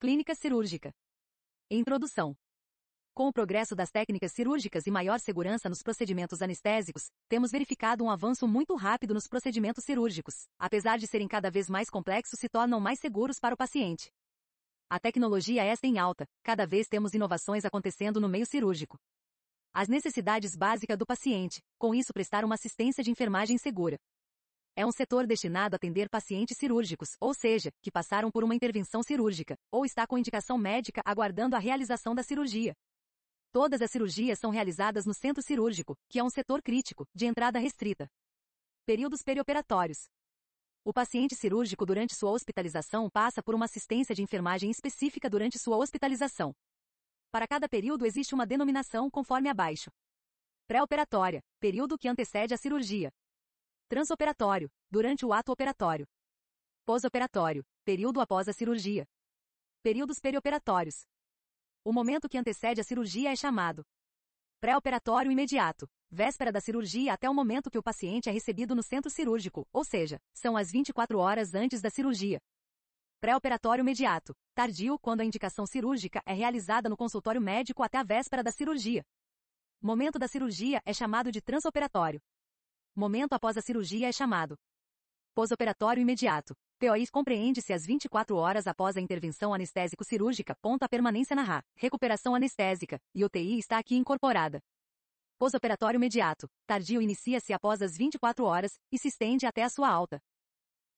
Clínica cirúrgica. Introdução. Com o progresso das técnicas cirúrgicas e maior segurança nos procedimentos anestésicos, temos verificado um avanço muito rápido nos procedimentos cirúrgicos. Apesar de serem cada vez mais complexos, se tornam mais seguros para o paciente. A tecnologia é esta em alta, cada vez temos inovações acontecendo no meio cirúrgico. As necessidades básicas do paciente, com isso prestar uma assistência de enfermagem segura. É um setor destinado a atender pacientes cirúrgicos, ou seja, que passaram por uma intervenção cirúrgica, ou está com indicação médica aguardando a realização da cirurgia. Todas as cirurgias são realizadas no centro cirúrgico, que é um setor crítico, de entrada restrita. Períodos perioperatórios. O paciente cirúrgico durante sua hospitalização passa por uma assistência de enfermagem específica durante sua hospitalização. Para cada período existe uma denominação conforme abaixo. Pré-operatória, período que antecede a cirurgia. Transoperatório, durante o ato operatório. Pós-operatório, período após a cirurgia. Períodos perioperatórios. O momento que antecede a cirurgia é chamado pré-operatório imediato, véspera da cirurgia até o momento que o paciente é recebido no centro cirúrgico, ou seja, são as 24 horas antes da cirurgia. Pré-operatório imediato, tardio quando a indicação cirúrgica é realizada no consultório médico até a véspera da cirurgia. Momento da cirurgia é chamado de transoperatório. Momento após a cirurgia é chamado pós-operatório imediato. POI compreende-se as 24 horas após a intervenção anestésico-cirúrgica, ponto a permanência na RA, recuperação anestésica, e UTI está aqui incorporada. Pós-operatório imediato. Tardio inicia-se após as 24 horas e se estende até a sua alta.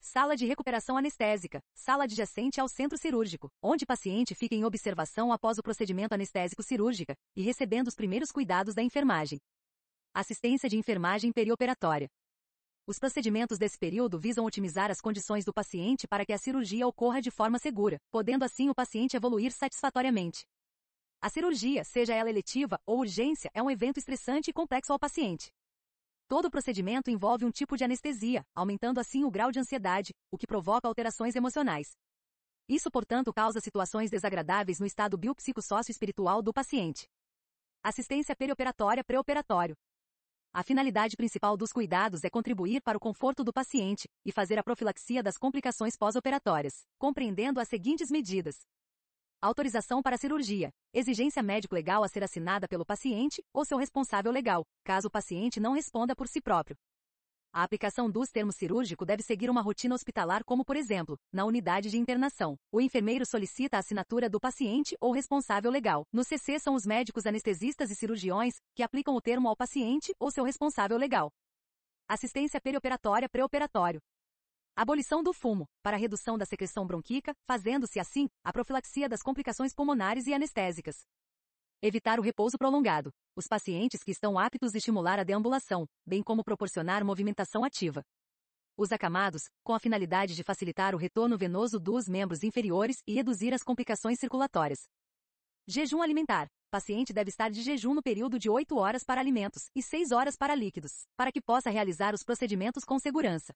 Sala de recuperação anestésica, sala adjacente ao centro cirúrgico, onde paciente fica em observação após o procedimento anestésico cirúrgica e recebendo os primeiros cuidados da enfermagem. Assistência de enfermagem perioperatória. Os procedimentos desse período visam otimizar as condições do paciente para que a cirurgia ocorra de forma segura, podendo assim o paciente evoluir satisfatoriamente. A cirurgia, seja ela eletiva ou urgência, é um evento estressante e complexo ao paciente. Todo procedimento envolve um tipo de anestesia, aumentando assim o grau de ansiedade, o que provoca alterações emocionais. Isso, portanto, causa situações desagradáveis no estado biopsicossócio-espiritual do paciente. Assistência perioperatória pré-operatório. A finalidade principal dos cuidados é contribuir para o conforto do paciente e fazer a profilaxia das complicações pós-operatórias, compreendendo as seguintes medidas. Autorização para cirurgia. Exigência médico-legal a ser assinada pelo paciente ou seu responsável legal, caso o paciente não responda por si próprio. A aplicação dos termos cirúrgico deve seguir uma rotina hospitalar como, por exemplo, na unidade de internação. O enfermeiro solicita a assinatura do paciente ou responsável legal. No CC são os médicos anestesistas e cirurgiões que aplicam o termo ao paciente ou seu responsável legal. Assistência perioperatória pré-operatório. Abolição do fumo, para redução da secreção bronquíca, fazendo-se assim a profilaxia das complicações pulmonares e anestésicas. Evitar o repouso prolongado. Os pacientes que estão aptos a estimular a deambulação, bem como proporcionar movimentação ativa. Os acamados, com a finalidade de facilitar o retorno venoso dos membros inferiores e reduzir as complicações circulatórias. Jejum alimentar. Paciente deve estar de jejum no período de 8 horas para alimentos e 6 horas para líquidos, para que possa realizar os procedimentos com segurança.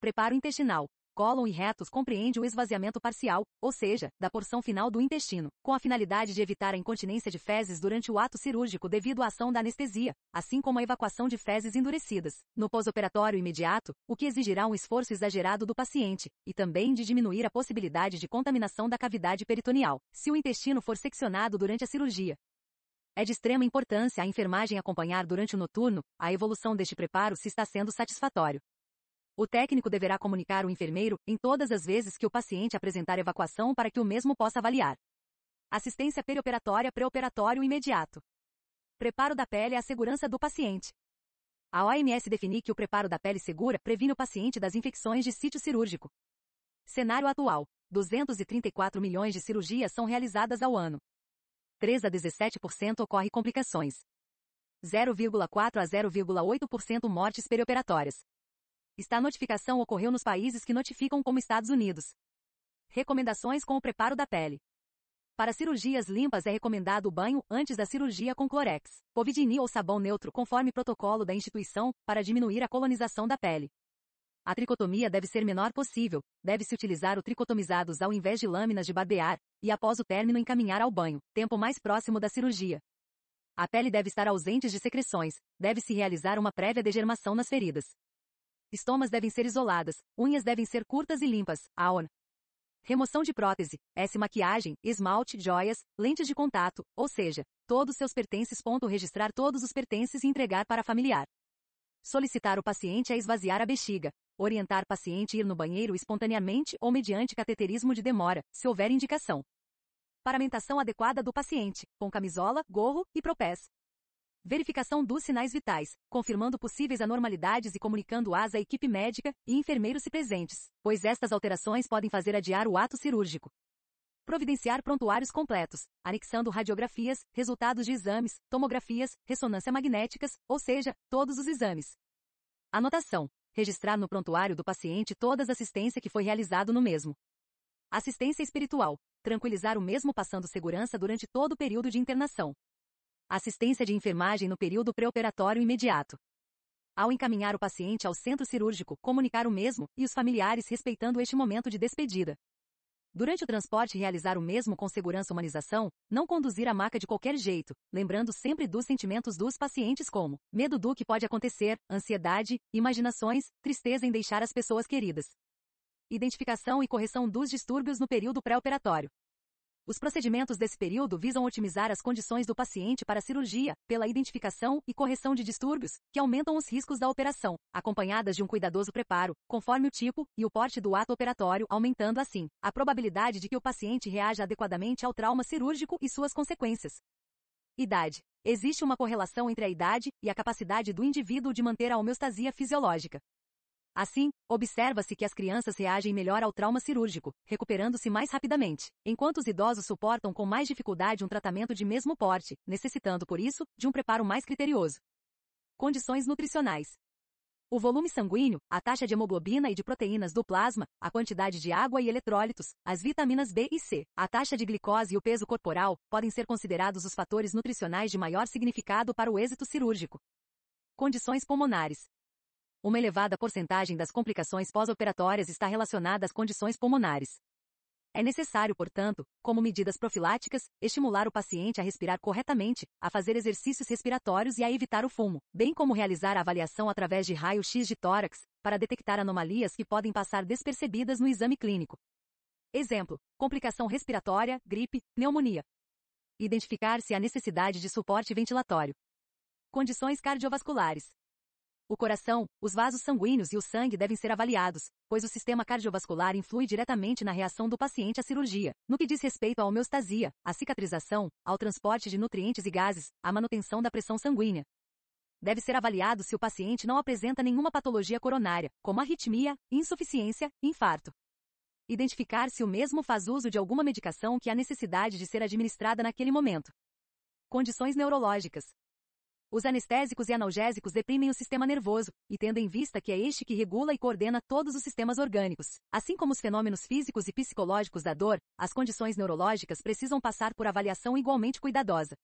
Preparo intestinal. Cólon e retos compreende o esvaziamento parcial, ou seja, da porção final do intestino, com a finalidade de evitar a incontinência de fezes durante o ato cirúrgico devido à ação da anestesia, assim como a evacuação de fezes endurecidas, no pós-operatório imediato, o que exigirá um esforço exagerado do paciente, e também de diminuir a possibilidade de contaminação da cavidade peritoneal, se o intestino for seccionado durante a cirurgia. É de extrema importância a enfermagem acompanhar durante o noturno a evolução deste preparo se está sendo satisfatório. O técnico deverá comunicar o enfermeiro em todas as vezes que o paciente apresentar evacuação para que o mesmo possa avaliar. Assistência perioperatória pré-operatório imediato. Preparo da pele é a segurança do paciente. A OMS define que o preparo da pele segura previne o paciente das infecções de sítio cirúrgico. Cenário atual. 234 milhões de cirurgias são realizadas ao ano. 3 a 17% ocorre complicações. 0,4 a 0,8% mortes perioperatórias. Esta notificação ocorreu nos países que notificam como Estados Unidos. Recomendações com o preparo da pele. Para cirurgias limpas é recomendado o banho antes da cirurgia com clorex, povidine ou sabão neutro conforme protocolo da instituição, para diminuir a colonização da pele. A tricotomia deve ser menor possível, deve-se utilizar o tricotomizados ao invés de lâminas de barbear, e após o término encaminhar ao banho, tempo mais próximo da cirurgia. A pele deve estar ausente de secreções, deve-se realizar uma prévia degermação nas feridas. Estomas devem ser isoladas, unhas devem ser curtas e limpas. AON. Remoção de prótese, S maquiagem, esmalte, joias, lentes de contato, ou seja, todos seus pertences. Ponto registrar todos os pertences e entregar para familiar. Solicitar o paciente a esvaziar a bexiga. Orientar paciente a ir no banheiro espontaneamente ou mediante cateterismo de demora, se houver indicação. Paramentação adequada do paciente, com camisola, gorro e propés. Verificação dos sinais vitais, confirmando possíveis anormalidades e comunicando-as à equipe médica e enfermeiros se presentes, pois estas alterações podem fazer adiar o ato cirúrgico. Providenciar prontuários completos, anexando radiografias, resultados de exames, tomografias, ressonância magnéticas, ou seja, todos os exames. Anotação. Registrar no prontuário do paciente toda a assistência que foi realizado no mesmo. Assistência espiritual. Tranquilizar o mesmo passando segurança durante todo o período de internação. Assistência de enfermagem no período pré-operatório imediato. Ao encaminhar o paciente ao centro cirúrgico, comunicar o mesmo e os familiares respeitando este momento de despedida. Durante o transporte realizar o mesmo com segurança humanização, não conduzir a maca de qualquer jeito, lembrando sempre dos sentimentos dos pacientes como medo do que pode acontecer, ansiedade, imaginações, tristeza em deixar as pessoas queridas. Identificação e correção dos distúrbios no período pré-operatório. Os procedimentos desse período visam otimizar as condições do paciente para a cirurgia, pela identificação e correção de distúrbios, que aumentam os riscos da operação, acompanhadas de um cuidadoso preparo, conforme o tipo e o porte do ato operatório, aumentando assim a probabilidade de que o paciente reaja adequadamente ao trauma cirúrgico e suas consequências. Idade. Existe uma correlação entre a idade e a capacidade do indivíduo de manter a homeostasia fisiológica. Assim, observa-se que as crianças reagem melhor ao trauma cirúrgico, recuperando-se mais rapidamente, enquanto os idosos suportam com mais dificuldade um tratamento de mesmo porte, necessitando, por isso, de um preparo mais criterioso. Condições nutricionais. O volume sanguíneo, a taxa de hemoglobina e de proteínas do plasma, a quantidade de água e eletrólitos, as vitaminas B e C, a taxa de glicose e o peso corporal podem ser considerados os fatores nutricionais de maior significado para o êxito cirúrgico. Condições pulmonares. Uma elevada porcentagem das complicações pós-operatórias está relacionada às condições pulmonares. É necessário, portanto, como medidas profiláticas, estimular o paciente a respirar corretamente, a fazer exercícios respiratórios e a evitar o fumo, bem como realizar a avaliação através de raio-x de tórax, para detectar anomalias que podem passar despercebidas no exame clínico. Exemplo: complicação respiratória, gripe, pneumonia. Identificar se há necessidade de suporte ventilatório. Condições cardiovasculares. O coração, os vasos sanguíneos e o sangue devem ser avaliados, pois o sistema cardiovascular influi diretamente na reação do paciente à cirurgia, no que diz respeito à homeostasia, à cicatrização, ao transporte de nutrientes e gases, à manutenção da pressão sanguínea. Deve ser avaliado se o paciente não apresenta nenhuma patologia coronária, como arritmia, insuficiência, infarto. Identificar se o mesmo faz uso de alguma medicação que há necessidade de ser administrada naquele momento. Condições neurológicas. Os anestésicos e analgésicos deprimem o sistema nervoso, e tendo em vista que é este que regula e coordena todos os sistemas orgânicos. Assim como os fenômenos físicos e psicológicos da dor, as condições neurológicas precisam passar por avaliação igualmente cuidadosa.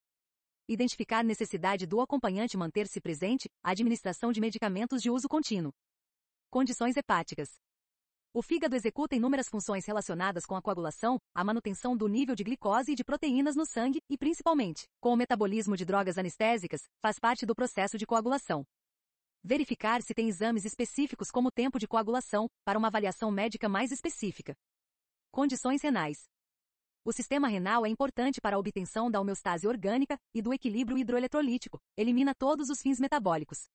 Identificar necessidade do acompanhante manter-se presente, administração de medicamentos de uso contínuo. Condições hepáticas. O fígado executa inúmeras funções relacionadas com a coagulação, a manutenção do nível de glicose e de proteínas no sangue e, principalmente, com o metabolismo de drogas anestésicas, faz parte do processo de coagulação. Verificar se tem exames específicos como tempo de coagulação, para uma avaliação médica mais específica. Condições renais. O sistema renal é importante para a obtenção da homeostase orgânica e do equilíbrio hidroeletrolítico, elimina todos os fins metabólicos.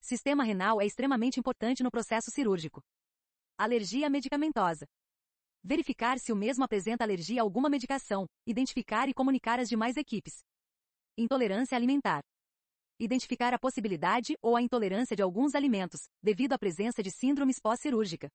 Sistema renal é extremamente importante no processo cirúrgico. Alergia medicamentosa. Verificar se o mesmo apresenta alergia a alguma medicação, identificar e comunicar às demais equipes. Intolerância alimentar. Identificar a possibilidade ou a intolerância de alguns alimentos, devido à presença de síndromes pós-cirúrgica.